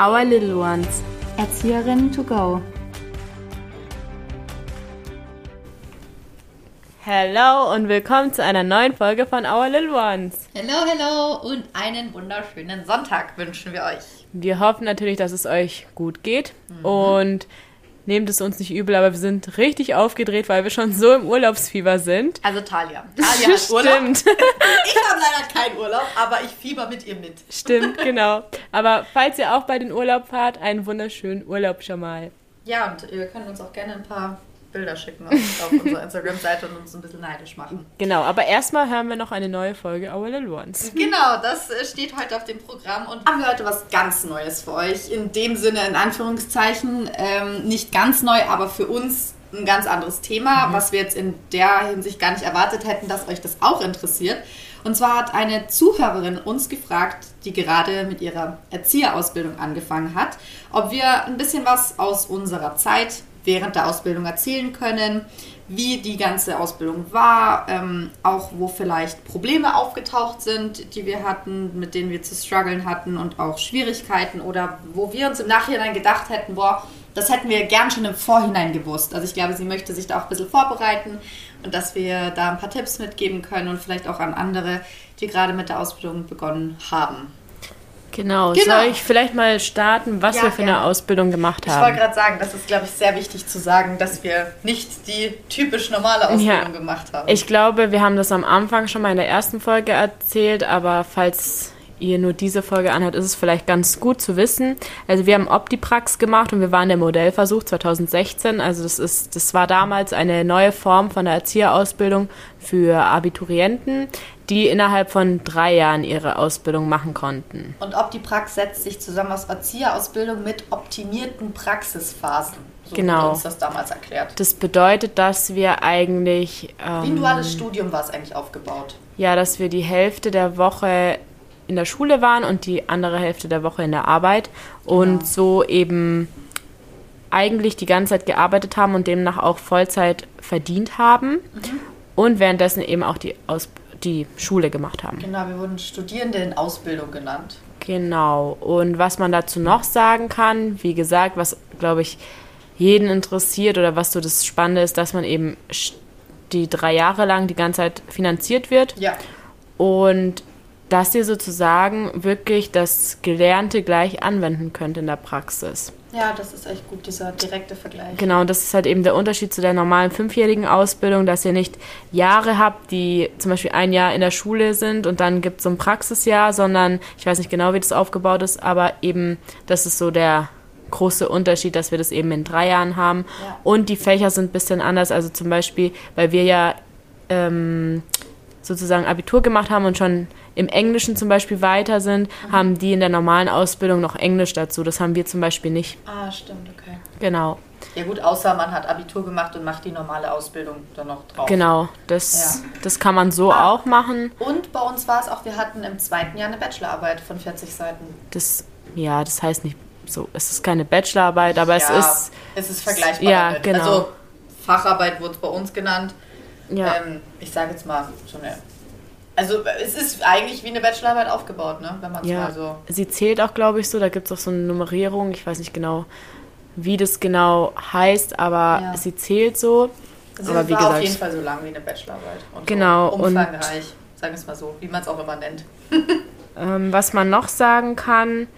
Our Little Ones. Erzieherinnen to go. Hello und willkommen zu einer neuen Folge von Our Little Ones. Hello, hello und einen wunderschönen Sonntag wünschen wir euch. Wir hoffen natürlich, dass es euch gut geht und nehmt es uns nicht übel, aber wir sind richtig aufgedreht, weil wir schon so im Urlaubsfieber sind. Also Talia. Talia hat Urlaub. Stimmt, Ich habe leider keinen Urlaub, aber ich fieber mit ihr mit. stimmt, genau. Aber falls ihr auch bei den Urlaub fahrt, einen wunderschönen Urlaub schon mal. Ja, und ihr könnt uns auch gerne ein paar Bilder schicken auf, auf unserer Instagram-Seite und uns ein bisschen neidisch machen. Genau, aber erstmal hören wir noch eine neue Folge Our Little Ones. Genau, das äh, steht heute auf dem Programm und haben wir heute was ganz Neues für euch. In dem Sinne, in Anführungszeichen, ähm, nicht ganz neu, aber für uns ein ganz anderes Thema, was wir jetzt in der Hinsicht gar nicht erwartet hätten, dass euch das auch interessiert. Und zwar hat eine Zuhörerin uns gefragt, die gerade mit ihrer Erzieherausbildung angefangen hat, ob wir ein bisschen was aus unserer Zeit während der Ausbildung erzählen können, wie die ganze Ausbildung war, ähm, auch wo vielleicht Probleme aufgetaucht sind, die wir hatten, mit denen wir zu strugglen hatten und auch Schwierigkeiten oder wo wir uns im Nachhinein gedacht hätten, boah, das hätten wir gern schon im Vorhinein gewusst. Also ich glaube, sie möchte sich da auch ein bisschen vorbereiten und dass wir da ein paar Tipps mitgeben können und vielleicht auch an andere, die gerade mit der Ausbildung begonnen haben. Genau, Genau. soll ich vielleicht mal starten, was Ja, wir für eine gerne. Ausbildung gemacht Ich wollte haben? gerade sagen, das ist, glaube ich, sehr wichtig zu sagen, dass wir nicht die typisch normale Ausbildung Ja. gemacht haben. Ich glaube, wir haben das am Anfang schon mal in der ersten Folge erzählt, aber falls ihr nur diese Folge anhört, ist es vielleicht ganz gut zu wissen. Also wir haben Optiprax gemacht und wir waren der Modellversuch 2016. Also das ist, das war damals eine neue Form von der Erzieherausbildung für Abiturienten, die innerhalb von drei Jahren ihre Ausbildung machen konnten. Und Optiprax setzt sich zusammen aus Erzieherausbildung mit optimierten Praxisphasen. So Genau. uns das damals erklärt. Das bedeutet, dass wir eigentlich ähm, Wie ein duales Studium war es eigentlich aufgebaut. Ja, dass wir die Hälfte der Woche in der Schule waren und die andere Hälfte der Woche in der Arbeit und Genau. so eben eigentlich die ganze Zeit gearbeitet haben und demnach auch Vollzeit verdient haben Mhm. und währenddessen eben auch die, Aus die Schule gemacht haben. Genau, wir wurden Studierende in Ausbildung genannt. Genau. Und was man dazu noch sagen kann, wie gesagt, was glaube ich jeden interessiert oder was so das Spannende ist, dass man eben die drei Jahre lang die ganze Zeit finanziert wird Ja, und dass ihr sozusagen wirklich das Gelernte gleich anwenden könnt in der Praxis. Ja, das ist echt gut, dieser direkte Vergleich. Genau, und das ist halt eben der Unterschied zu der normalen fünfjährigen Ausbildung, dass ihr nicht Jahre habt, die zum Beispiel ein Jahr in der Schule sind und dann gibt es so ein Praxisjahr, sondern ich weiß nicht genau, wie das aufgebaut ist, aber eben das ist so der große Unterschied, dass wir das eben in drei Jahren haben. Ja. Und die Fächer sind ein bisschen anders. Also zum Beispiel, weil wir ja ähm, sozusagen Abitur gemacht haben und schon im Englischen zum Beispiel weiter sind, haben die in der normalen Ausbildung noch Englisch dazu. Das haben wir zum Beispiel nicht. Ah, stimmt, okay. Genau. Ja gut, außer man hat Abitur gemacht und macht die normale Ausbildung dann noch drauf. Genau, das, Ja. das kann man so Ah. auch machen. Und bei uns war es auch, wir hatten im zweiten Jahr eine Bachelorarbeit von 40 Seiten. Das, ja, das heißt nicht so, es ist keine Bachelorarbeit, aber es ja, ist, es ist vergleichbar. ja, damit. genau. Also Facharbeit wurde es bei uns genannt. Ja, Ähm, ich sage jetzt mal so eine. Also es ist eigentlich wie eine Bachelorarbeit aufgebaut, ne? Wenn man es ja. mal so. Sie zählt auch, glaube ich, so, da gibt es auch so eine Nummerierung, ich weiß nicht genau, wie das genau heißt, aber Ja. sie zählt so. Sie aber wie war auf gesagt- jeden Fall so lang wie eine Bachelorarbeit. Und Genau, So und- umfangreich, sagen wir es mal so, wie man es auch immer nennt. Ähm, was man noch sagen kann,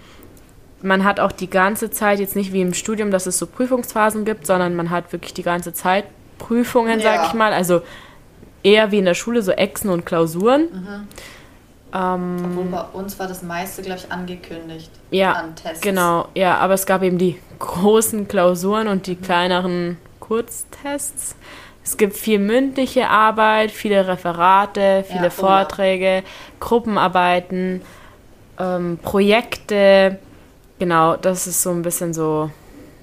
man hat auch die ganze Zeit, jetzt nicht wie im Studium, dass es so Prüfungsphasen gibt, sondern man hat wirklich die ganze Zeit Prüfungen, Ja. sag ich mal. Also eher wie in der Schule, so Exen und Klausuren. Mhm. Ähm, Obwohl bei uns war das meiste, glaube ich, angekündigt ja, an Tests. genau. Ja, aber es gab eben die großen Klausuren und die kleineren Kurztests. Es gibt viel mündliche Arbeit, viele Referate, viele oh ja. Vorträge, Gruppenarbeiten, ähm, Projekte. Genau, das ist so ein bisschen so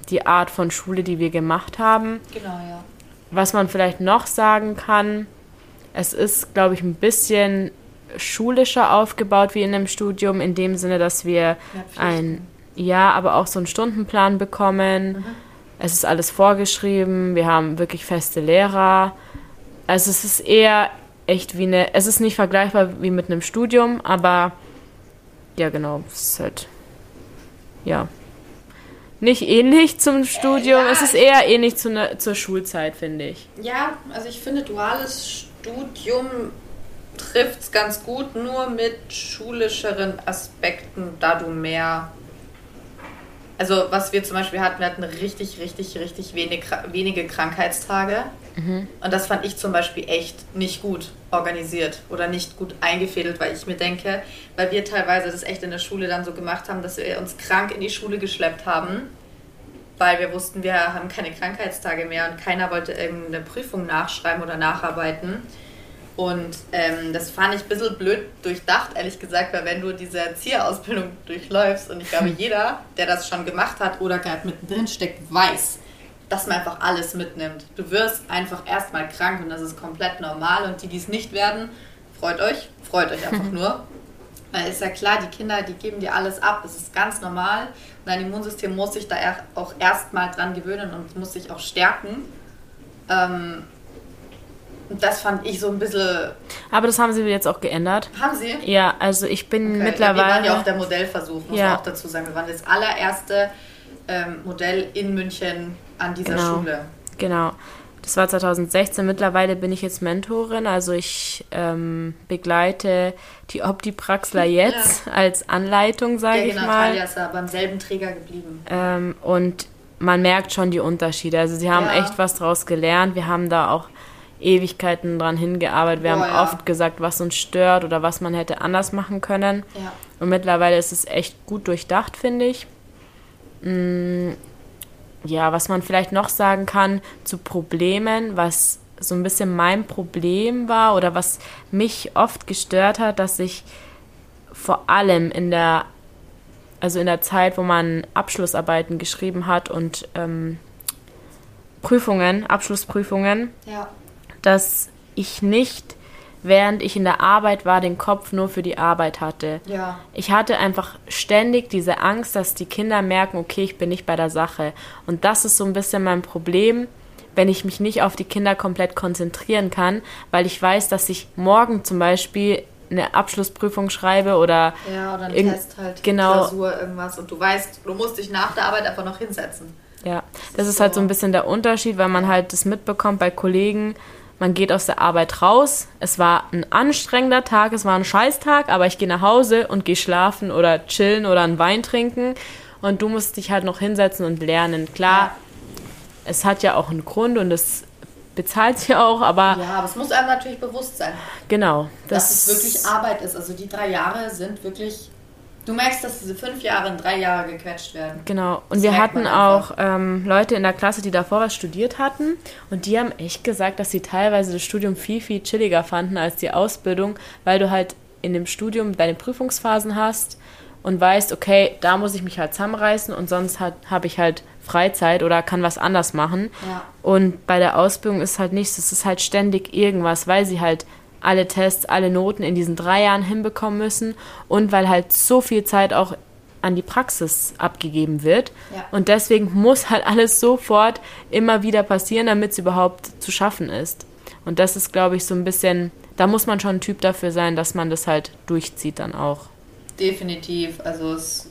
die Art von Schule, die wir gemacht haben. Genau, ja. Was man vielleicht noch sagen kann, es ist, glaube ich, ein bisschen schulischer aufgebaut wie in einem Studium, in dem Sinne, dass wir Ja, ein, ja, aber auch so einen Stundenplan bekommen. Es ist alles vorgeschrieben, wir haben wirklich feste Lehrer. Also es ist eher echt wie eine, es ist nicht vergleichbar wie mit einem Studium, aber ja genau, es ist halt, ja. Nicht ähnlich zum Studium. Ja, es ist eher ähnlich zu ne, zur Schulzeit, finde ich. Ja, also ich finde, duales Studium trifft es ganz gut, nur mit schulischeren Aspekten, da du mehr. Also, was wir zum Beispiel hatten, wir hatten richtig, richtig, richtig wenig, wenige Krankheitstage. Mhm. Und das fand ich zum Beispiel echt nicht gut organisiert oder nicht gut eingefädelt, weil ich mir denke, weil wir teilweise das echt in der Schule dann so gemacht haben, dass wir uns krank in die Schule geschleppt haben, weil wir wussten, wir haben keine Krankheitstage mehr und keiner wollte irgendeine Prüfung nachschreiben oder nacharbeiten. Und ähm, das fand ich ein bisschen blöd durchdacht, ehrlich gesagt, weil wenn du diese Erzieherausbildung durchläufst und ich glaube, jeder, der das schon gemacht hat oder gerade mittendrin steckt, weiß, dass man einfach alles mitnimmt. Du wirst einfach erstmal krank und das ist komplett normal und die, die es nicht werden, freut euch, freut euch einfach nur. Weil ist ja klar, die Kinder, die geben dir alles ab, das ist ganz normal und dein Immunsystem muss sich da auch erstmal dran gewöhnen und muss sich auch stärken. Ähm, und das fand ich so ein bisschen. Aber das haben sie jetzt auch geändert. Haben sie? Ja, also ich bin okay. mittlerweile. Ja, wir waren ja auch der Modellversuch, muss ja. man auch dazu sagen. Wir waren das allererste ähm, Modell in München an dieser genau. Schule. Genau. Das war 2016. Mittlerweile bin ich jetzt Mentorin, also ich ähm, begleite die Opti-Praxler jetzt ja. als Anleitung, sage ja, genau, ich mal. Talia ist ja beim selben Träger geblieben. Ähm, und man merkt schon die Unterschiede. Also sie haben ja. echt was draus gelernt. Wir haben da auch Ewigkeiten dran hingearbeitet. Wir oh, haben ja. oft gesagt, was uns stört oder was man hätte anders machen können. Ja. Und mittlerweile ist es echt gut durchdacht, finde ich. Mm, ja, was man vielleicht noch sagen kann zu Problemen, was so ein bisschen mein Problem war oder was mich oft gestört hat, dass ich vor allem in der, also in der Zeit, wo man Abschlussarbeiten geschrieben hat und ähm, Prüfungen, Abschlussprüfungen, ja dass ich nicht, während ich in der Arbeit war, den Kopf nur für die Arbeit hatte. Ja. Ich hatte einfach ständig diese Angst, dass die Kinder merken, okay, ich bin nicht bei der Sache. Und das ist so ein bisschen mein Problem, wenn ich mich nicht auf die Kinder komplett konzentrieren kann, weil ich weiß, dass ich morgen zum Beispiel eine Abschlussprüfung schreibe oder ja oder einen Test halt genau Klausur irgendwas und du weißt du musst dich nach der Arbeit einfach noch hinsetzen ja das, das ist, ist halt so ein bisschen der Unterschied weil man halt das mitbekommt bei Kollegen man geht aus der Arbeit raus. Es war ein anstrengender Tag, es war ein Scheißtag, aber ich gehe nach Hause und gehe schlafen oder chillen oder einen Wein trinken. Und du musst dich halt noch hinsetzen und lernen. Klar, ja. es hat ja auch einen Grund und es bezahlt sich auch, aber. Ja, aber es muss einem natürlich bewusst sein. Genau. Das dass es wirklich Arbeit ist. Also die drei Jahre sind wirklich Du merkst, dass diese fünf Jahre in drei Jahre gequetscht werden. Genau. Und das wir hatten auch ähm, Leute in der Klasse, die davor was studiert hatten. Und die haben echt gesagt, dass sie teilweise das Studium viel, viel chilliger fanden als die Ausbildung, weil du halt in dem Studium deine Prüfungsphasen hast und weißt, okay, da muss ich mich halt zusammenreißen und sonst habe ich halt Freizeit oder kann was anders machen. Ja. Und bei der Ausbildung ist halt nichts, es ist halt ständig irgendwas, weil sie halt alle Tests, alle Noten in diesen drei Jahren hinbekommen müssen und weil halt so viel Zeit auch an die Praxis abgegeben wird. Ja. Und deswegen muss halt alles sofort immer wieder passieren, damit es überhaupt zu schaffen ist. Und das ist, glaube ich, so ein bisschen, da muss man schon ein Typ dafür sein, dass man das halt durchzieht dann auch. Definitiv. Also es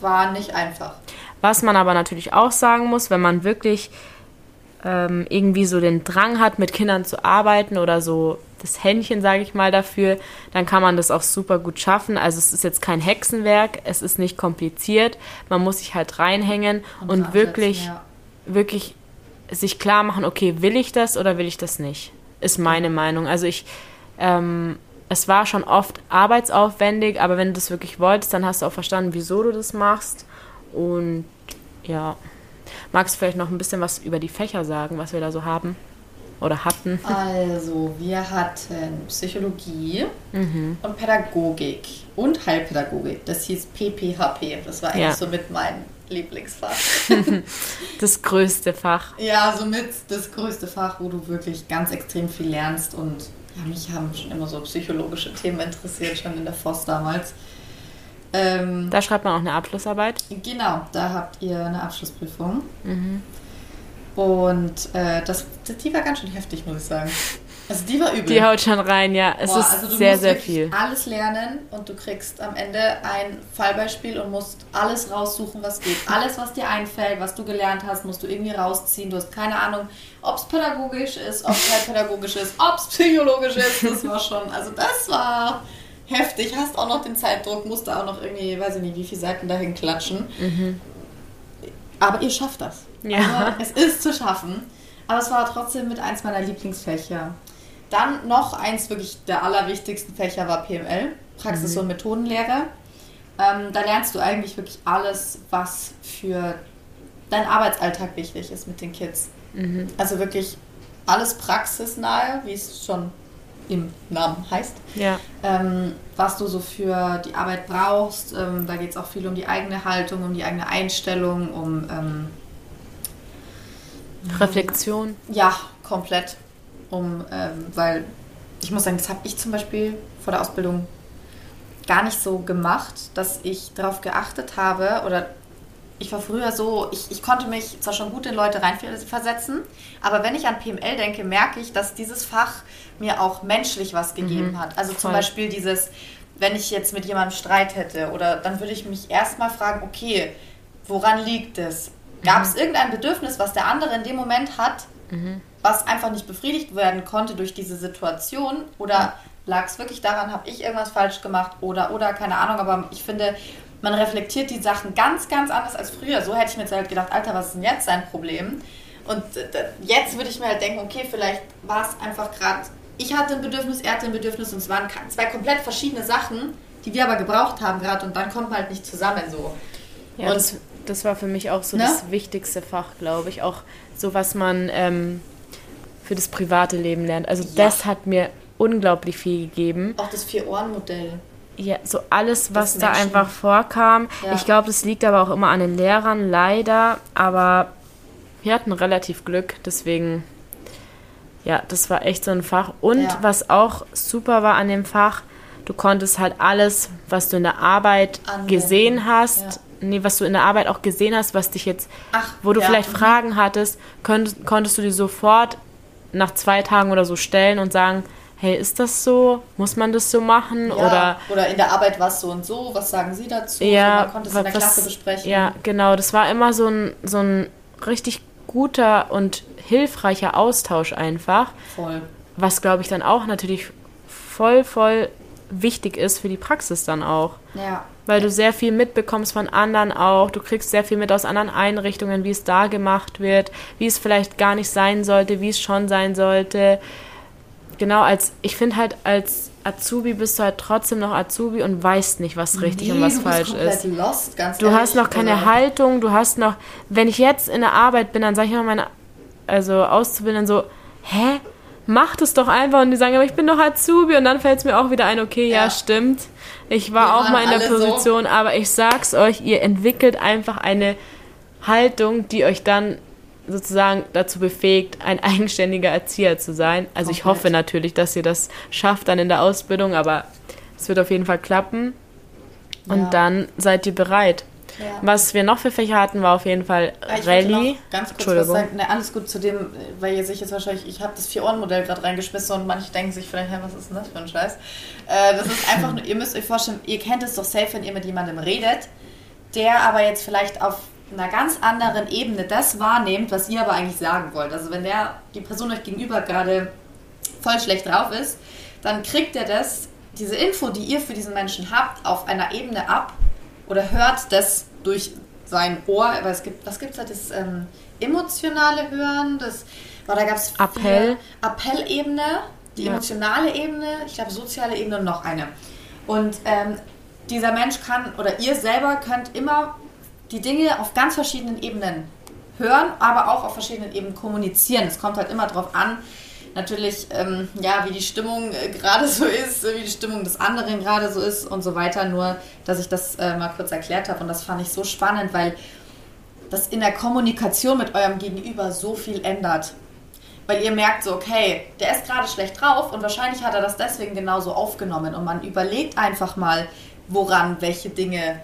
war nicht einfach. Was man aber natürlich auch sagen muss, wenn man wirklich ähm, irgendwie so den Drang hat, mit Kindern zu arbeiten oder so das Händchen, sage ich mal, dafür, dann kann man das auch super gut schaffen. Also es ist jetzt kein Hexenwerk, es ist nicht kompliziert, man muss sich halt reinhängen und, und wirklich, ja. wirklich sich klar machen, okay, will ich das oder will ich das nicht? Ist meine Meinung. Also ich, ähm, es war schon oft arbeitsaufwendig, aber wenn du das wirklich wolltest, dann hast du auch verstanden, wieso du das machst. Und ja. Magst du vielleicht noch ein bisschen was über die Fächer sagen, was wir da so haben oder hatten? Also, wir hatten Psychologie mhm. und Pädagogik und Heilpädagogik. Das hieß PPHP. Das war eigentlich ja. so mit meinem Lieblingsfach. das größte Fach. Ja, somit das größte Fach, wo du wirklich ganz extrem viel lernst und ja, mich haben schon immer so psychologische Themen interessiert, schon in der FOS damals. Ähm, da schreibt man auch eine Abschlussarbeit? Genau, da habt ihr eine Abschlussprüfung. Mhm. Und äh, das, die war ganz schön heftig, muss ich sagen. Also die war übel. Die haut schon rein, ja. Es Boah, ist also du sehr, musst sehr viel. alles lernen und du kriegst am Ende ein Fallbeispiel und musst alles raussuchen, was geht. Alles, was dir einfällt, was du gelernt hast, musst du irgendwie rausziehen. Du hast keine Ahnung, ob es pädagogisch ist, ob es pädagogisch ist, ob es psychologisch ist. Das war schon, also das war heftig. Hast auch noch den Zeitdruck, musst du auch noch irgendwie, weiß ich nicht, wie viele Seiten dahin klatschen. Aber ihr schafft das. Ja. Also, es ist zu schaffen. Aber es war trotzdem mit eins meiner Lieblingsfächer. Dann noch eins wirklich der allerwichtigsten Fächer war PML, Praxis- und Methodenlehre. Ähm, da lernst du eigentlich wirklich alles, was für deinen Arbeitsalltag wichtig ist mit den Kids. Also wirklich alles praxisnahe, wie es schon im Namen heißt. Ja. Ähm, was du so für die Arbeit brauchst. Ähm, da geht es auch viel um die eigene Haltung, um die eigene Einstellung, um ähm, Reflexion. ja, komplett. Um, ähm, weil ich muss sagen, das habe ich zum Beispiel vor der Ausbildung gar nicht so gemacht, dass ich darauf geachtet habe oder ich war früher so, ich, ich konnte mich zwar schon gut in Leute reinversetzen, aber wenn ich an PML denke, merke ich, dass dieses Fach mir auch menschlich was gegeben hat. Also zum voll. Beispiel dieses, wenn ich jetzt mit jemandem Streit hätte oder dann würde ich mich erstmal fragen, okay, woran liegt es? Gab es irgendein Bedürfnis, was der andere in dem Moment hat, was einfach nicht befriedigt werden konnte durch diese Situation? Oder lag es wirklich daran, habe ich irgendwas falsch gemacht oder, oder keine Ahnung, aber ich finde, man reflektiert die Sachen ganz, ganz anders als früher. So hätte ich mir jetzt halt gedacht, Alter, was ist denn jetzt sein Problem? Und äh, jetzt würde ich mir halt denken, okay, vielleicht war es einfach gerade, ich hatte ein Bedürfnis, er hatte ein Bedürfnis und es waren zwei komplett verschiedene Sachen, die wir aber gebraucht haben gerade und dann kommt man halt nicht zusammen so. Ja, Und- das, das war für mich auch so Ne? das wichtigste Fach, glaube ich. Auch so, was man ähm, für das private Leben lernt. Also Ja. das hat mir unglaublich viel gegeben. Auch das Vier-Ohren-Modell. Ja, so alles, was Das da Menschen- einfach vorkam. Ja. Ich glaube, das liegt aber auch immer an den Lehrern, leider. Aber wir hatten relativ Glück, deswegen, ja, das war echt so ein Fach. Und Ja. was auch super war an dem Fach, du konntest halt alles, was du in der Arbeit Anwenden. gesehen hast, Ja. nee, was du in der Arbeit auch gesehen hast, was dich jetzt, Ach, wo du ja, vielleicht mhm. Fragen hattest, könntest, konntest du dir sofort nach zwei Tagen oder so stellen und sagen, hey, ist das so? Muss man das so machen? Ja, Oder oder in der Arbeit war es so und so, was sagen Sie dazu? ja, man konnte es in der was- Klasse besprechen. Ja, genau. Das war immer so ein, so ein richtig guter und hilfreicher Austausch einfach, Voll. was glaube ich dann auch natürlich voll, voll wichtig ist für die Praxis dann auch. Ja. Weil du sehr viel mitbekommst von anderen auch. Du kriegst sehr viel mit aus anderen Einrichtungen, wie es da gemacht wird, wie es vielleicht gar nicht sein sollte, wie es schon sein sollte. Genau, als ich finde halt, als Azubi bist du halt trotzdem noch Azubi und weißt nicht, was richtig und Nee, was du bist falsch ist. Lost, ganz Du ehrlich. hast noch keine Also, Haltung, du hast noch, wenn ich jetzt in der Arbeit bin, dann sage ich immer meine, also Auszubildenden so, hä? Mach das doch einfach und die sagen, aber ich bin doch Azubi und dann fällt es mir auch wieder ein, okay, ja, Ja. stimmt. Ich war Wir auch mal in der alle so. Position, aber ich sag's euch, ihr entwickelt einfach eine Haltung, die euch dann sozusagen dazu befähigt, ein eigenständiger Erzieher zu sein. Also ich Komplett. hoffe natürlich, dass ihr das schafft dann in der Ausbildung, aber es wird auf jeden Fall klappen. Und Ja. dann seid ihr bereit. Ja. Was wir noch für Fächer hatten, war auf jeden Fall Ich Rallye. ganz kurz was sagen. Ne, alles gut zu dem, weil ihr sich jetzt wahrscheinlich, ich habe das Vier-Ohren-Modell gerade reingeschmissen und manche denken sich vielleicht, hey, was ist denn das für ein Scheiß? Äh, das ist einfach nur, ihr müsst euch vorstellen, ihr kennt es doch safe, wenn ihr mit jemandem redet, der aber jetzt vielleicht auf einer ganz anderen Ebene das wahrnehmt, was ihr aber eigentlich sagen wollt. Also wenn der, die Person euch gegenüber gerade voll schlecht drauf ist, dann kriegt er das, diese Info, die ihr für diesen Menschen habt, auf einer Ebene ab oder hört das durch sein Ohr. Aber es gibt, was gibt es da? Das ähm, emotionale Hören, das, war da gab es Appell. Appellebene, die Ja. emotionale Ebene, ich glaube soziale Ebene und noch eine. Und ähm, dieser Mensch kann, oder ihr selber könnt immer die Dinge auf ganz verschiedenen Ebenen hören, aber auch auf verschiedenen Ebenen kommunizieren. Es kommt halt immer darauf an, natürlich, ähm, ja, wie die Stimmung äh, gerade so ist, wie die Stimmung des anderen gerade so ist und so weiter. Nur, dass ich das äh, mal kurz erklärt habe und das fand ich so spannend, weil das in der Kommunikation mit eurem Gegenüber so viel ändert. Weil ihr merkt so, okay, der ist gerade schlecht drauf und wahrscheinlich hat er das deswegen genauso aufgenommen. Und man überlegt einfach mal, woran welche Dinge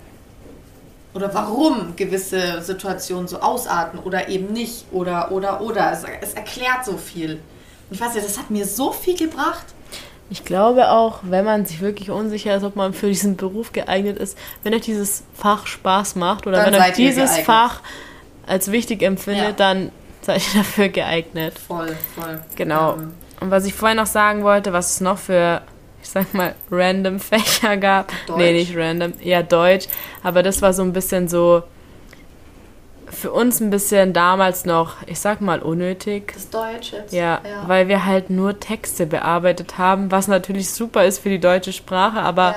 oder warum gewisse Situationen so ausarten oder eben nicht oder oder oder. Es, es erklärt so viel. Ich weiß nicht, das hat mir so viel gebracht. Ich glaube auch, wenn man sich wirklich unsicher ist, ob man für diesen Beruf geeignet ist, wenn euch dieses Fach Spaß macht oder Dann wenn euch dieses. Fach als wichtig empfindet, Ja. dann seid ihr dafür geeignet. Voll, voll. Genau. Ähm, Und was ich vorhin noch sagen wollte, was es noch für, ich sag mal, random Fächer gab. Deutsch. Nee, nicht random, eher Deutsch. Aber das war so ein bisschen so für uns ein bisschen damals noch, ich sag mal, unnötig. das Deutsch jetzt. Ja, weil wir halt nur Texte bearbeitet haben, was natürlich super ist für die deutsche Sprache, aber Ja.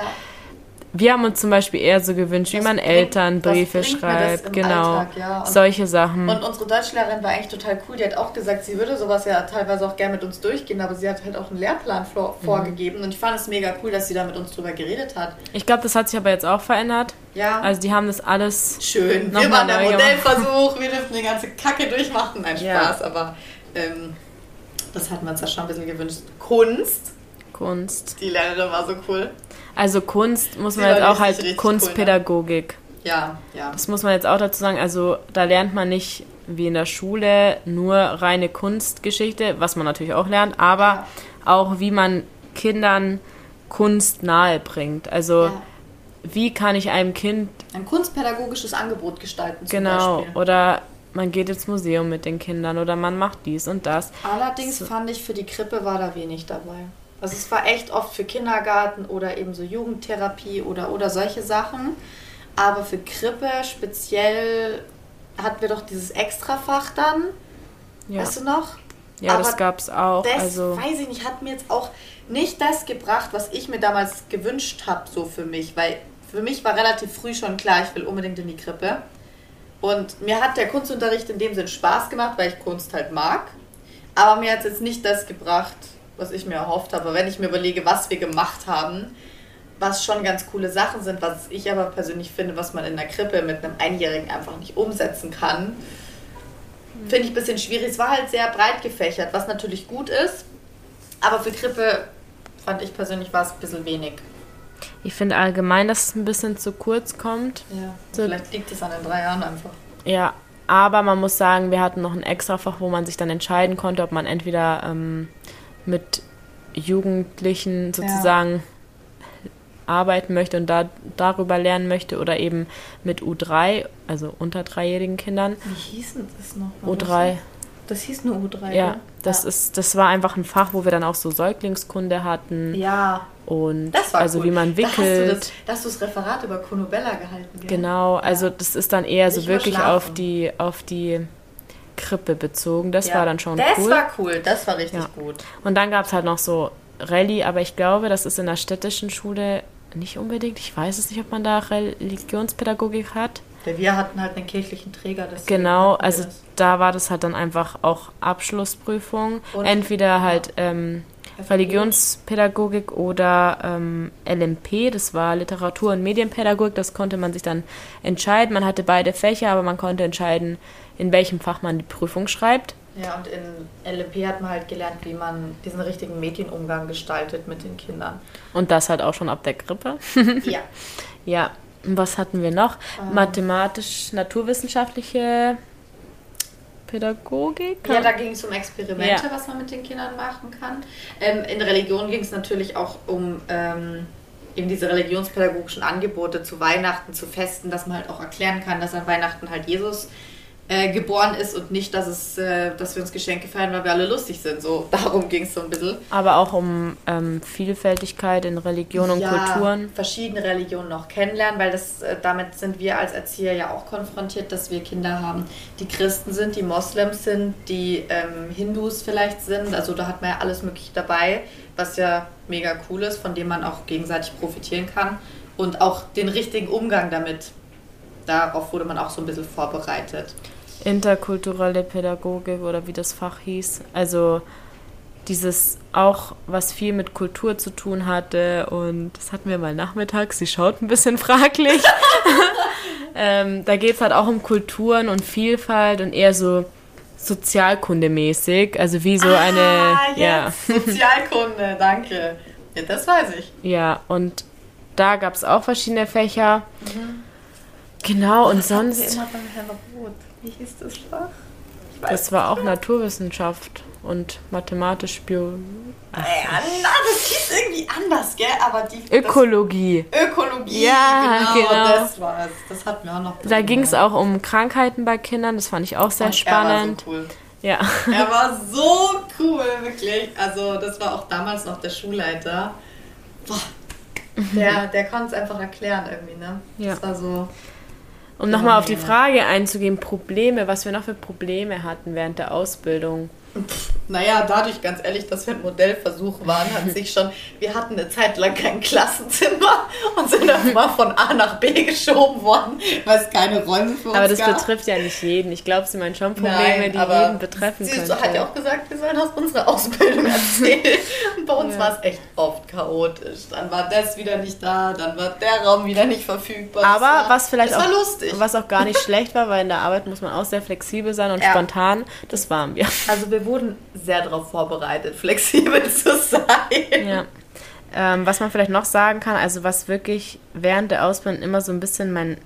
Wir haben uns zum Beispiel eher so gewünscht, wie Was man bringt- Eltern Briefe das schreibt, genau, Alltag, ja. Solche Sachen. Und unsere Deutschlehrerin war eigentlich total cool. Die hat auch gesagt, sie würde sowas ja teilweise auch gerne mit uns durchgehen, aber sie hat halt auch einen Lehrplan vor, Mhm. vorgegeben. Und ich fand es mega cool, dass sie da mit uns drüber geredet hat. Ich glaube, das hat sich aber jetzt auch verändert. Ja. Also die haben das alles Schön. Wir waren der. Modellversuch, wir dürfen die ganze Kacke durchmachen. Nein, Ja. Spaß, aber ähm, das hatten wir uns ja schon ein bisschen gewünscht. Kunst. Kunst. Die Lehrerin war so cool. Also Kunst muss man jetzt auch halt Kunstpädagogik. Ja, ja. Das muss man jetzt auch dazu sagen. Also da lernt man nicht wie in der Schule nur reine Kunstgeschichte, was man natürlich auch lernt, aber auch wie man Kindern Kunst nahe bringt. Also ja. wie kann ich einem Kind Ein kunstpädagogisches Angebot gestalten zum genau Beispiel. oder man geht ins Museum mit den Kindern oder man macht dies und das. Allerdings So. fand ich, für die Krippe war da wenig dabei. Also es war echt oft für Kindergarten oder eben so Jugendtherapie oder, oder solche Sachen. Aber für Krippe speziell hatten wir doch dieses Extrafach dann, Ja, weißt du noch? ja das aber gab's auch. Das, Also weiß ich nicht, hat mir jetzt auch nicht das gebracht, was ich mir damals gewünscht habe, so für mich. Weil für mich war relativ früh schon klar, ich will unbedingt in die Krippe. Und mir hat der Kunstunterricht in dem Sinn Spaß gemacht, weil ich Kunst halt mag. Aber mir hat es jetzt nicht das gebracht, was ich mir erhofft habe. Wenn ich mir überlege, was wir gemacht haben, was schon ganz coole Sachen sind, was ich aber persönlich finde, was man in der Krippe mit einem Einjährigen einfach nicht umsetzen kann, finde ich ein bisschen schwierig. Es war halt sehr breit gefächert, was natürlich gut ist. Aber für Krippe fand ich persönlich war es ein bisschen wenig. ich finde allgemein, dass es ein bisschen zu kurz kommt. Ja. So- Vielleicht liegt es an den drei Jahren einfach. Ja, aber man muss sagen, wir hatten noch ein Extrafach, wo man sich dann entscheiden konnte, ob man entweder ähm, mit Jugendlichen sozusagen arbeiten möchte und da, darüber lernen möchte oder eben mit U3, also unter dreijährigen Kindern. Wie hieß denn das noch? U3, Das hieß nur U3. ja, ne? das ja. ist, das war einfach ein Fach, wo wir dann auch so Säuglingskunde hatten Ja, und das war also cool. wie man wickelt. das, da hast du das Referat über Konobella gehalten. Gell? Genau, also das ist dann eher so Nicht wirklich auf die, auf die Krippe bezogen. Das Ja. war dann schon das cool. war cool, das war richtig Ja. gut. Und dann gab es halt noch so Rallye, aber ich glaube, das ist in der städtischen Schule nicht unbedingt. Ich weiß es nicht, ob man da Religionspädagogik hat. Weil wir hatten halt einen kirchlichen Träger. Genau, also das. da war das halt dann einfach auch Abschlussprüfung. Und- Entweder halt ähm. Religionspädagogik oder ähm, LMP, das war Literatur- und Medienpädagogik. Das konnte man sich dann entscheiden. Man hatte beide Fächer, aber man konnte entscheiden, in welchem Fach man die Prüfung schreibt. Ja, und in LMP hat man halt gelernt, wie man diesen richtigen Medienumgang gestaltet mit den Kindern. Und das halt auch schon ab der Grippe. ja. Ja, was hatten wir noch? Ähm. Mathematisch-naturwissenschaftliche Pädagogik? Ja, da ging es um Experimente, Ja. was man mit den Kindern machen kann. Ähm, in Religion ging es natürlich auch um ähm, eben diese religionspädagogischen Angebote zu Weihnachten, zu Festen, dass man halt auch erklären kann, dass an Weihnachten halt Jesus äh, geboren ist und nicht, dass, es, äh, dass wir uns Geschenke feiern, weil wir alle lustig sind. So, darum ging es so ein bisschen. Aber auch um ähm, Vielfältigkeit in Religion und ja, Kulturen. verschiedene Religionen noch kennenlernen, weil das äh, damit sind wir als Erzieher ja auch konfrontiert, dass wir Kinder haben, die Christen sind, die Moslems sind, die ähm, Hindus vielleicht sind. Also da hat man ja alles Mögliche dabei, was ja mega cool ist, von dem man auch gegenseitig profitieren kann und auch den richtigen Umgang damit. Darauf wurde man auch so ein bisschen vorbereitet. Interkulturelle Pädagogik oder wie das Fach hieß. Also dieses auch, was viel mit Kultur zu tun hatte und das hatten wir mal nachmittags, sie schaut ein bisschen fraglich. ähm, da geht es halt auch um Kulturen und Vielfalt und eher so sozialkundemäßig, also wie so eine, ah, ja, jetzt. Sozialkunde, danke. Ja, das weiß ich. ja, und da gab es auch verschiedene Fächer. Genau, und wir sonst, immer beim Herr Roth. Wie hieß das Fach? Das war auch Naturwissenschaft. und mathematisch Bio. Ja, na, das hieß irgendwie anders, gell? Aber die. Ökologie. Das, Ökologie, ja, genau, genau. Das war's. Das hatten wir auch noch. Da ging es auch um Krankheiten bei Kindern, das fand ich auch sehr und spannend. Er war so cool. Ja. Er war so cool, wirklich. Also, das war auch damals noch der Schulleiter. Boah. Der, der konnte es einfach erklären irgendwie, ne? Ja. Das war so. Um nochmal auf die Frage einzugehen, Probleme, was wir noch für Probleme hatten während der Ausbildung. Pff, naja, dadurch, ganz ehrlich, dass wir ein Modellversuch waren, hat sich schon, wir hatten eine Zeit lang kein Klassenzimmer und sind dann mal von A nach B geschoben worden, weil es keine Räume für uns Aber das gab. betrifft ja nicht jeden. Ich glaube, sie meinen schon Probleme, Nein, die aber jeden betreffen sie können. hat ja auch gesagt, wir sollen aus unserer Ausbildung erzählen. Und bei uns Ja. war es echt oft chaotisch. Dann war das wieder nicht da, dann war der Raum wieder nicht verfügbar. Aber war, was vielleicht auch, was auch gar nicht schlecht war, weil in der Arbeit muss man auch sehr flexibel sein und Ja. spontan. Das waren wir. Also wir wurden sehr darauf vorbereitet, flexibel zu sein. Ja. Ähm, was man vielleicht noch sagen kann, also was wirklich während der Ausbildung immer so ein bisschen meine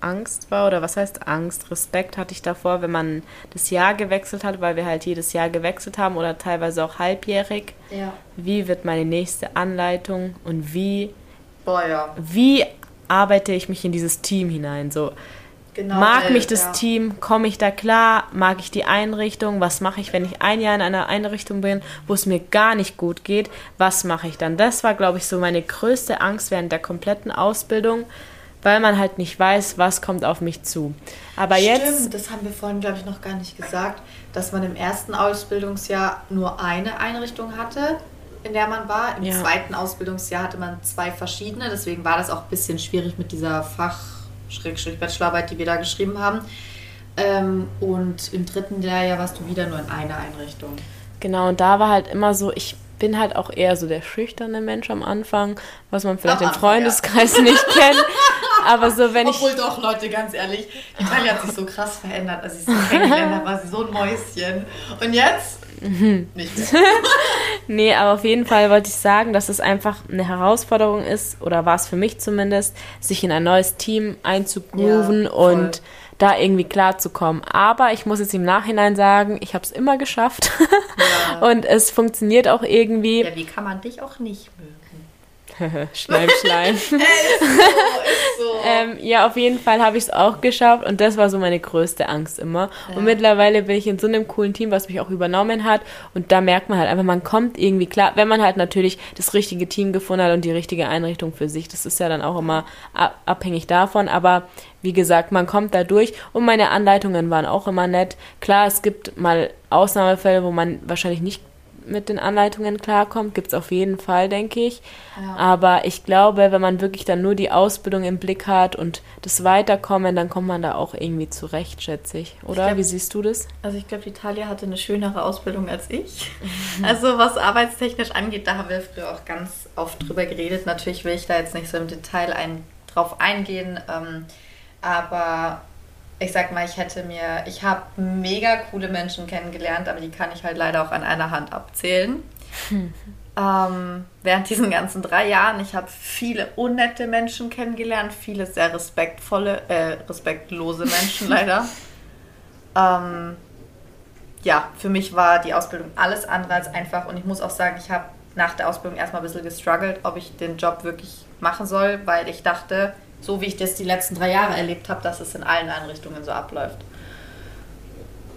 Angst war, oder was heißt Angst? Respekt hatte ich davor, wenn man das Jahr gewechselt hat, weil wir halt jedes Jahr gewechselt haben oder teilweise auch halbjährig. Ja. Wie wird meine nächste Anleitung und wie, Boah, ja. wie arbeite ich mich in dieses Team hinein? So, Genau, Mag mich das ja. Team? Komme ich da klar? Mag ich die Einrichtung? Was mache ich, wenn ich ein Jahr in einer Einrichtung bin, wo es mir gar nicht gut geht? Was mache ich dann? Das war, glaube ich, so meine größte Angst während der kompletten Ausbildung, weil man halt nicht weiß, was kommt auf mich zu. Aber jetzt, Stimmt, das haben wir vorhin, glaube ich, noch gar nicht gesagt, dass man im ersten Ausbildungsjahr nur eine Einrichtung hatte, in der man war. Im Ja. zweiten Ausbildungsjahr hatte man zwei verschiedene, deswegen war das auch ein bisschen schwierig mit dieser Fach-Bachelorarbeit, die wir da geschrieben haben. Ähm, und im dritten Lehrjahr warst du wieder nur in einer Einrichtung. genau, und da war halt immer so, ich bin halt auch eher so der schüchterne Mensch am Anfang, was man vielleicht Am im Freundeskreis nicht kennt. Aber so, wenn ich Obwohl doch, Leute, ganz ehrlich, Italien hat sich so krass verändert. Als ich sie kennengelernt habe, war sie so ein Mäuschen. Und jetzt? Mhm. Nicht mehr. Nee, aber auf jeden Fall wollte ich sagen, dass es einfach eine Herausforderung ist, oder war es für mich zumindest, sich in ein neues Team einzugrooven Ja, und da irgendwie klarzukommen. Aber ich muss jetzt im Nachhinein sagen, ich habe es immer geschafft Ja. und es funktioniert auch irgendwie. ja, wie kann man dich auch nicht mögen? Schleim, Schleim. Ist so, ist so. ähm, ja, auf jeden Fall habe ich es auch geschafft und das war so meine größte Angst immer. Und mittlerweile bin ich in so einem coolen Team, was mich auch übernommen hat und da merkt man halt einfach, man kommt irgendwie klar, wenn man halt natürlich das richtige Team gefunden hat und die richtige Einrichtung für sich. Das ist ja dann auch immer abhängig davon, aber wie gesagt, man kommt da durch und meine Anleitungen waren auch immer nett. Klar, es gibt mal Ausnahmefälle, wo man wahrscheinlich nicht mit den Anleitungen klarkommt, gibt es auf jeden Fall, denke ich. Ja. Aber ich glaube, wenn man wirklich dann nur die Ausbildung im Blick hat und das Weiterkommen, dann kommt man da auch irgendwie zurecht, schätze ich. Oder? glaub- Wie siehst du das? Also ich glaube, Italia hatte eine schönere Ausbildung als ich. Also was arbeitstechnisch angeht, da haben wir früher auch ganz oft drüber geredet. Natürlich will ich da jetzt nicht so im Detail ein, drauf eingehen. Ähm, aber ich sag mal, ich hätte mir, ich habe mega coole Menschen kennengelernt, aber die kann ich halt leider auch an einer Hand abzählen. Ähm, während diesen ganzen drei Jahren, ich habe viele unnette Menschen kennengelernt, viele sehr respektvolle, äh, respektlose Menschen leider. Ähm, ja, für mich war die Ausbildung alles andere als einfach und ich muss auch sagen, ich habe nach der Ausbildung erstmal ein bisschen gestruggelt, ob ich den Job wirklich machen soll, weil ich dachte, so wie ich das die letzten drei Jahre erlebt habe, dass es in allen Einrichtungen so abläuft.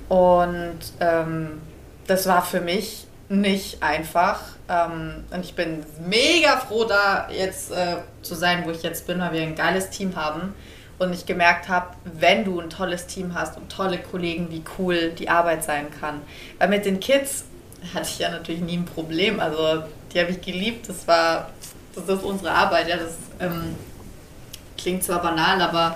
Und ähm, das war für mich nicht einfach. Ähm, und ich bin mega froh, da jetzt äh, zu sein, wo ich jetzt bin, weil wir ein geiles Team haben. Und ich gemerkt habe, wenn du ein tolles Team hast und tolle Kollegen, wie cool die Arbeit sein kann. Weil mit den Kids hatte ich ja natürlich nie ein Problem. Also die habe ich geliebt. Das war, das ist unsere Arbeit. Ja, das ähm, klingt zwar banal, aber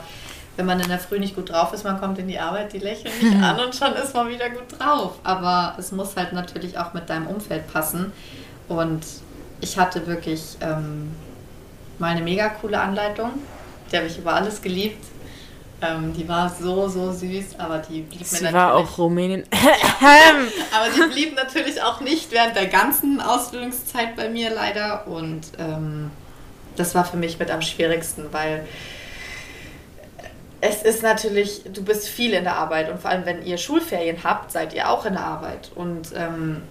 wenn man in der Früh nicht gut drauf ist, man kommt in die Arbeit, die lächeln nicht an und schon ist man wieder gut drauf. Aber es muss halt natürlich auch mit deinem Umfeld passen. Und ich hatte wirklich ähm, mal eine mega coole Anleitung. Die habe ich über alles geliebt. Ähm, die war so, so süß, aber die blieb mir Sie natürlich... war auch Rumänien. Aber die blieb natürlich auch nicht während der ganzen Ausbildungszeit bei mir leider. Und ähm, das war für mich mit am schwierigsten, weil es ist natürlich, du bist viel in der Arbeit und vor allem, wenn ihr Schulferien habt, seid ihr auch in der Arbeit. Und ähm,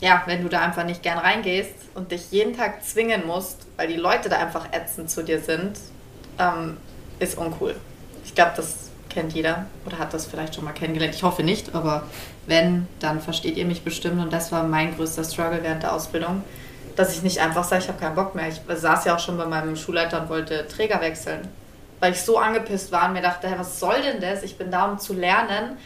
ja, wenn du da einfach nicht gern reingehst und dich jeden Tag zwingen musst, weil die Leute da einfach ätzend zu dir sind, ähm, ist uncool. Ich glaube, das kennt jeder oder hat das vielleicht schon mal kennengelernt. Ich hoffe nicht, aber wenn, dann versteht ihr mich bestimmt. Und das war mein größter Struggle während der Ausbildung, dass ich nicht einfach sage, ich habe keinen Bock mehr. Ich saß ja auch schon bei meinem Schulleiter und wollte Träger wechseln, weil ich so angepisst war und mir dachte, hey, was soll denn das? Ich bin da, um zu lernen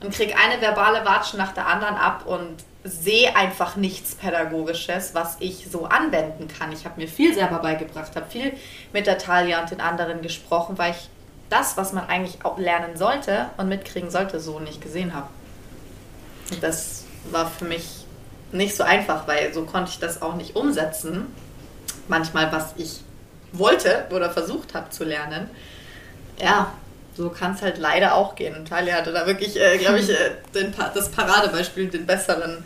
und krieg eine verbale Watschen nach der anderen ab und sehe einfach nichts Pädagogisches, was ich so anwenden kann. Ich habe mir viel selber beigebracht, habe viel mit der Talia und den anderen gesprochen, weil ich das, was man eigentlich auch lernen sollte und mitkriegen sollte, so nicht gesehen habe. Und das war für mich nicht so einfach, weil so konnte ich das auch nicht umsetzen. Manchmal, was ich wollte oder versucht habe zu lernen. Ja, so kann es halt leider auch gehen. Und Talia hatte da wirklich, äh, glaube ich, äh, den, das Paradebeispiel, den besseren,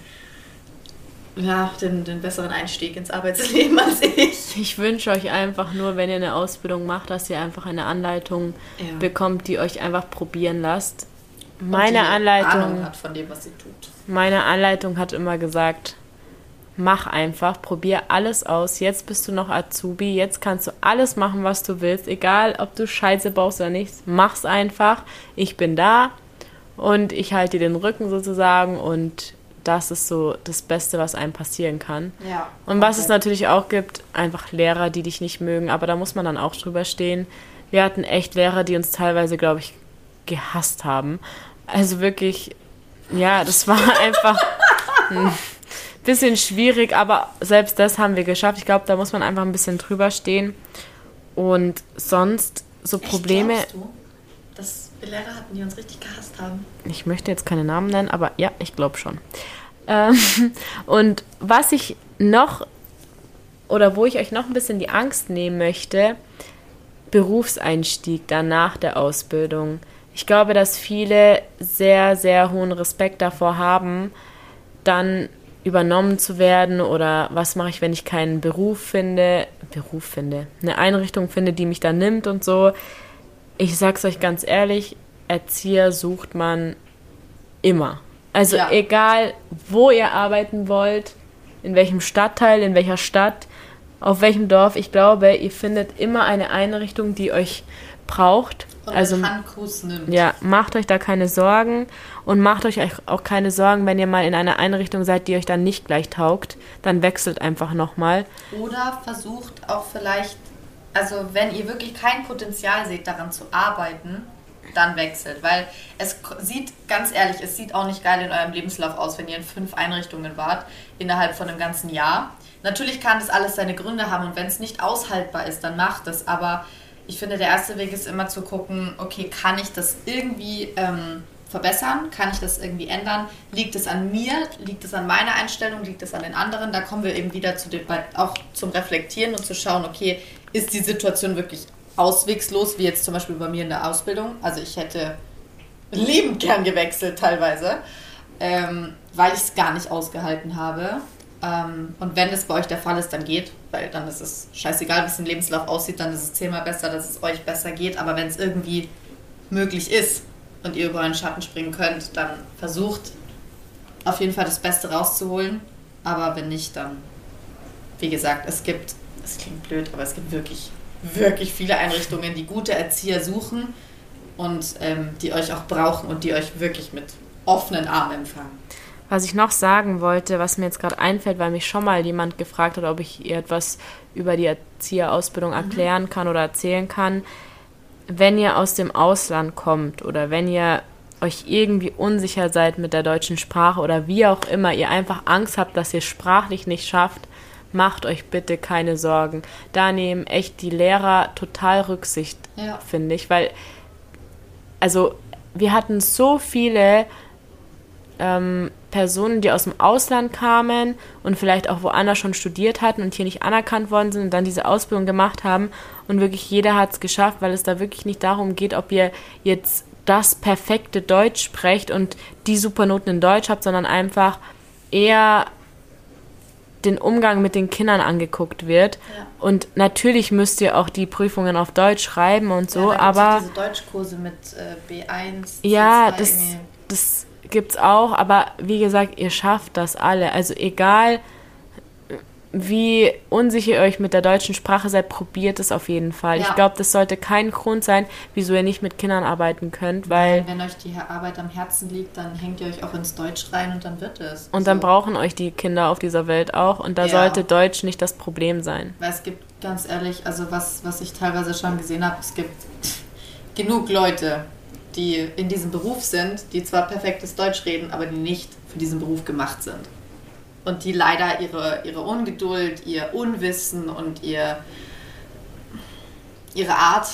ja, den, den besseren Einstieg ins Arbeitsleben als ich. Ich wünsche euch einfach nur, wenn ihr eine Ausbildung macht, dass ihr einfach eine Anleitung ja. bekommt, die euch einfach probieren lasst. Meine Anleitung hat von dem, was sie tut. Meine Anleitung hat immer gesagt, mach einfach, probier alles aus. Jetzt bist du noch Azubi, jetzt kannst du alles machen, was du willst, egal ob du Scheiße baust oder nicht. Mach's einfach. Ich bin da und ich halte dir den Rücken sozusagen und das ist so das Beste, was einem passieren kann. Ja, und was es natürlich auch gibt, einfach Lehrer, die dich nicht mögen, aber da muss man dann auch drüber stehen. Wir hatten echt Lehrer, die uns teilweise, glaube ich, gehasst haben. Also wirklich, ja, das war einfach ein bisschen schwierig, aber selbst das haben wir geschafft. Ich glaube, da muss man einfach ein bisschen drüber stehen. Und sonst so Probleme. Echt, du, dass wir Lehrer hatten, die uns richtig gehasst haben? Ich möchte jetzt keine Namen nennen, aber ja, ich glaube schon. Ähm, und was ich noch oder wo ich euch noch ein bisschen die Angst nehmen möchte, Berufseinstieg danach der Ausbildung. Ich glaube, dass viele sehr, sehr hohen Respekt davor haben, dann übernommen zu werden oder was mache ich, wenn ich keinen Beruf finde, Beruf finde, eine Einrichtung finde, die mich da nimmt und so. Ich sag's euch ganz ehrlich, Erzieher sucht man immer. Also ja. egal, wo ihr arbeiten wollt, in welchem Stadtteil, in welcher Stadt, auf welchem Dorf, ich glaube, ihr findet immer eine Einrichtung, die euch braucht und also, Handkuss nimmt. Ja, macht euch da keine Sorgen und macht euch auch keine Sorgen, wenn ihr mal in einer Einrichtung seid, die euch dann nicht gleich taugt, dann wechselt einfach nochmal. Oder versucht auch vielleicht, also wenn ihr wirklich kein Potenzial seht, daran zu arbeiten, dann wechselt, weil es sieht, ganz ehrlich, es sieht auch nicht geil in eurem Lebenslauf aus, wenn ihr in fünf Einrichtungen wart, innerhalb von einem ganzen Jahr. Natürlich kann das alles seine Gründe haben und wenn es nicht aushaltbar ist, dann macht es, aber ich finde, der erste Weg ist immer zu gucken, okay, kann ich das irgendwie ähm, verbessern? Kann ich das irgendwie ändern? Liegt es an mir? Liegt es an meiner Einstellung? Liegt es an den anderen? Da kommen wir eben wieder zu dem, auch zum Reflektieren und zu schauen, okay, ist die Situation wirklich auswegslos, wie jetzt zum Beispiel bei mir in der Ausbildung? Also ich hätte liebend gern gewechselt teilweise, ähm, weil ich es gar nicht ausgehalten habe. Ähm, und wenn es bei euch der Fall ist, dann geht, weil dann ist es scheißegal, wie es im Lebenslauf aussieht, dann ist es zehnmal besser, dass es euch besser geht. Aber wenn es irgendwie möglich ist und ihr über euren Schatten springen könnt, dann versucht auf jeden Fall das Beste rauszuholen. Aber wenn nicht, dann, wie gesagt, es gibt, es klingt blöd, aber es gibt wirklich, wirklich viele Einrichtungen, die gute Erzieher suchen und ähm, die euch auch brauchen und die euch wirklich mit offenen Armen empfangen. Was ich noch sagen wollte, was mir jetzt gerade einfällt, weil mich schon mal jemand gefragt hat, ob ich ihr etwas über die Erzieherausbildung mhm. erklären kann oder erzählen kann. Wenn ihr aus dem Ausland kommt oder wenn ihr euch irgendwie unsicher seid mit der deutschen Sprache oder wie auch immer, ihr einfach Angst habt, dass ihr sprachlich nicht schafft, macht euch bitte keine Sorgen. Da nehmen echt die Lehrer total Rücksicht, ja. finde ich, weil also wir hatten so viele ähm, Personen, die aus dem Ausland kamen und vielleicht auch woanders schon studiert hatten und hier nicht anerkannt worden sind und dann diese Ausbildung gemacht haben. Und wirklich jeder hat es geschafft, weil es da wirklich nicht darum geht, ob ihr jetzt das perfekte Deutsch sprecht und die Supernoten in Deutsch habt, sondern einfach eher den Umgang mit den Kindern angeguckt wird. Ja. Und natürlich müsst ihr auch die Prüfungen auf Deutsch schreiben und so, ja, aber diese Deutschkurse mit äh, B1, ja, C2 das, das gibt's auch, aber wie gesagt, ihr schafft das alle. Also egal, wie unsicher ihr euch mit der deutschen Sprache seid, probiert es auf jeden Fall. Ja. Ich glaube, das sollte kein Grund sein, wieso ihr nicht mit Kindern arbeiten könnt, weil Wenn euch die Arbeit am Herzen liegt, dann hängt ihr euch auch ins Deutsch rein und dann wird es. und dann So. brauchen euch die Kinder auf dieser Welt auch und da Ja. sollte Deutsch nicht das Problem sein. Weil es gibt, ganz ehrlich, also was, was ich teilweise schon gesehen habe, es gibt genug Leute, die in diesem Beruf sind, die zwar perfektes Deutsch reden, aber die nicht für diesen Beruf gemacht sind. Und die leider ihre, ihre Ungeduld, ihr Unwissen und ihr, ihre Art,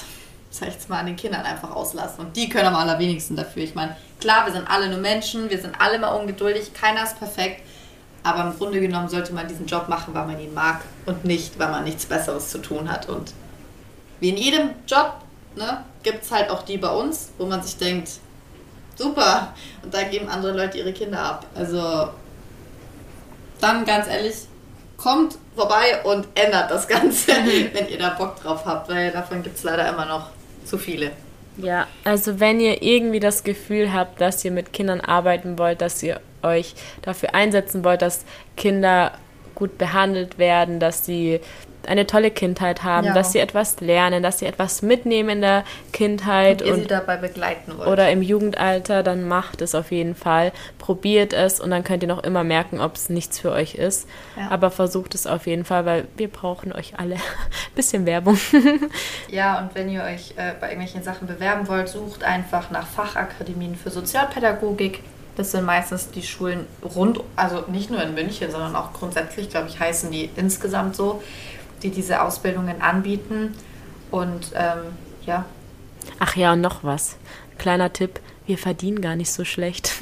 sag ich jetzt mal, an den Kindern einfach auslassen. Und die können am allerwenigsten dafür. Ich meine, klar, wir sind alle nur Menschen, wir sind alle mal ungeduldig, keiner ist perfekt. Aber im Grunde genommen sollte man diesen Job machen, weil man ihn mag und nicht, weil man nichts Besseres zu tun hat. Und wie in jedem Job ne, gibt es halt auch die bei uns, wo man sich denkt, super, und da geben andere Leute ihre Kinder ab. Also dann ganz ehrlich, kommt vorbei und ändert das Ganze, wenn ihr da Bock drauf habt, weil davon gibt es leider immer noch zu viele. Ja, also wenn ihr irgendwie das Gefühl habt, dass ihr mit Kindern arbeiten wollt, dass ihr euch dafür einsetzen wollt, dass Kinder gut behandelt werden, dass sie eine tolle Kindheit haben, Ja. dass sie etwas lernen, dass sie etwas mitnehmen in der Kindheit ihr sie und dabei begleiten wollt. oder im Jugendalter, dann macht es auf jeden Fall. Probiert es und dann könnt ihr noch immer merken, ob es nichts für euch ist. Ja. Aber versucht es auf jeden Fall, weil wir brauchen euch alle. Bisschen Werbung. Ja, und wenn ihr euch äh, bei irgendwelchen Sachen bewerben wollt, sucht einfach nach Fachakademien für Sozialpädagogik. Das sind meistens die Schulen rund, also nicht nur in München, sondern auch grundsätzlich, glaube ich, heißen die insgesamt so, die diese Ausbildungen anbieten. Und ähm, ja, Ach ja, und noch was. Kleiner Tipp. Wir verdienen gar nicht so schlecht.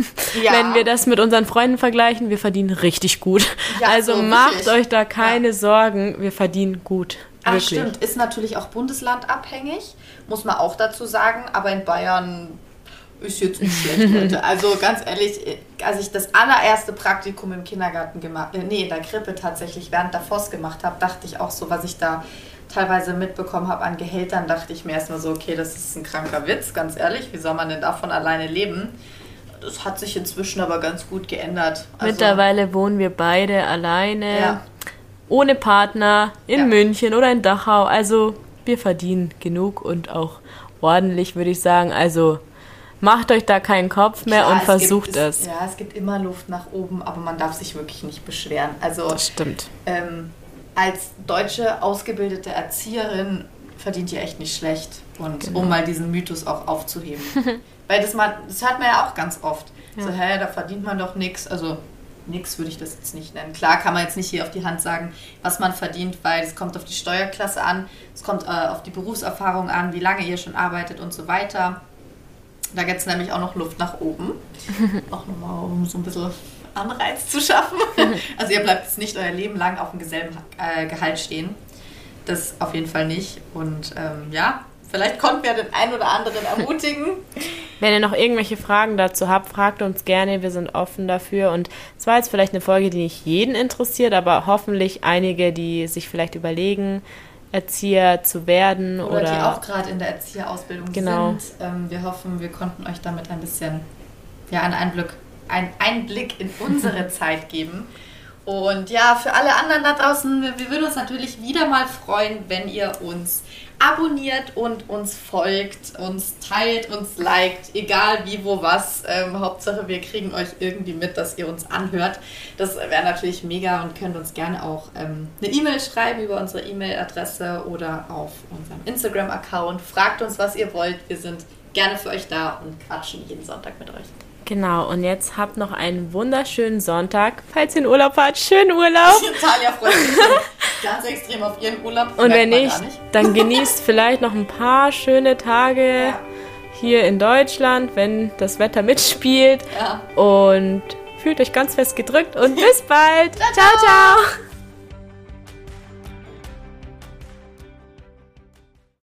Ja. Wenn wir das mit unseren Freunden vergleichen, wir verdienen richtig gut. Ja, also so macht wirklich. euch da keine Sorgen, wir verdienen gut. Ach, Wirklich. stimmt, ist natürlich auch bundeslandabhängig, muss man auch dazu sagen, aber in Bayern ist jetzt nicht schlecht, Leute. Also ganz ehrlich, als ich das allererste Praktikum im Kindergarten gemacht, äh, nee, in der Krippe tatsächlich während der FOS gemacht habe, dachte ich auch so, was ich da teilweise mitbekommen habe an Gehältern, dachte ich mir erstmal so, okay, das ist ein kranker Witz, ganz ehrlich, wie soll man denn davon alleine leben? Das hat sich inzwischen aber ganz gut geändert. Also, Mittlerweile wohnen wir beide alleine, Ja. ohne Partner, in Ja. München oder in Dachau. Also wir verdienen genug und auch ordentlich, würde ich sagen. Also macht euch da keinen Kopf mehr Klar, und es versucht gibt, es. Ja, es gibt immer Luft nach oben, aber man darf sich wirklich nicht beschweren. Also Das stimmt. ähm, als deutsche ausgebildete Erzieherin verdient ihr echt nicht schlecht. Und Genau. um mal diesen Mythos auch aufzuheben. Weil das, man, das hört man ja auch ganz oft. So, Ja. hä, da verdient man doch nichts. Also nix würde ich das jetzt nicht nennen. Klar kann man jetzt nicht hier auf die Hand sagen, was man verdient, weil es kommt auf die Steuerklasse an, es kommt äh, auf die Berufserfahrung an, wie lange ihr schon arbeitet und so weiter. Da gibt es nämlich auch noch Luft nach oben. auch nochmal, um so ein bisschen Anreiz zu schaffen. also ihr bleibt jetzt nicht euer Leben lang auf dem selben äh, Gehalt stehen. Das auf jeden Fall nicht. Und ähm, ja, vielleicht konnten wir den einen oder anderen ermutigen. Wenn ihr noch irgendwelche Fragen dazu habt, fragt uns gerne. Wir sind offen dafür. Und es war jetzt vielleicht eine Folge, die nicht jeden interessiert, aber hoffentlich einige, die sich vielleicht überlegen, Erzieher zu werden Oder, oder, die auch gerade in der Erzieherausbildung Genau. sind. Ähm, wir hoffen, wir konnten euch damit ein bisschen ja, einen, Einblick, einen Einblick in unsere Zeit geben. Und ja, für alle anderen da draußen, wir, wir würden uns natürlich wieder mal freuen, wenn ihr uns abonniert und uns folgt, uns teilt, uns liked, egal wie, wo, was. Ähm, Hauptsache, wir kriegen euch irgendwie mit, dass ihr uns anhört. Das wäre natürlich mega und könnt uns gerne auch ähm, eine E-Mail schreiben über unsere E-Mail-Adresse oder auf unserem Instagram-Account. Fragt uns, was ihr wollt. Wir sind gerne für euch da und quatschen jeden Sonntag mit euch. Genau, und jetzt habt noch einen wunderschönen Sonntag. Falls ihr in Urlaub fahrt, schönen Urlaub. Talia freut sich ganz extrem auf ihren Urlaub. Und Merkt wenn nicht, nicht. dann genießt vielleicht noch ein paar schöne Tage Ja. hier in Deutschland, wenn das Wetter mitspielt. Ja. Und fühlt euch ganz fest gedrückt und bis bald. ciao. ciao.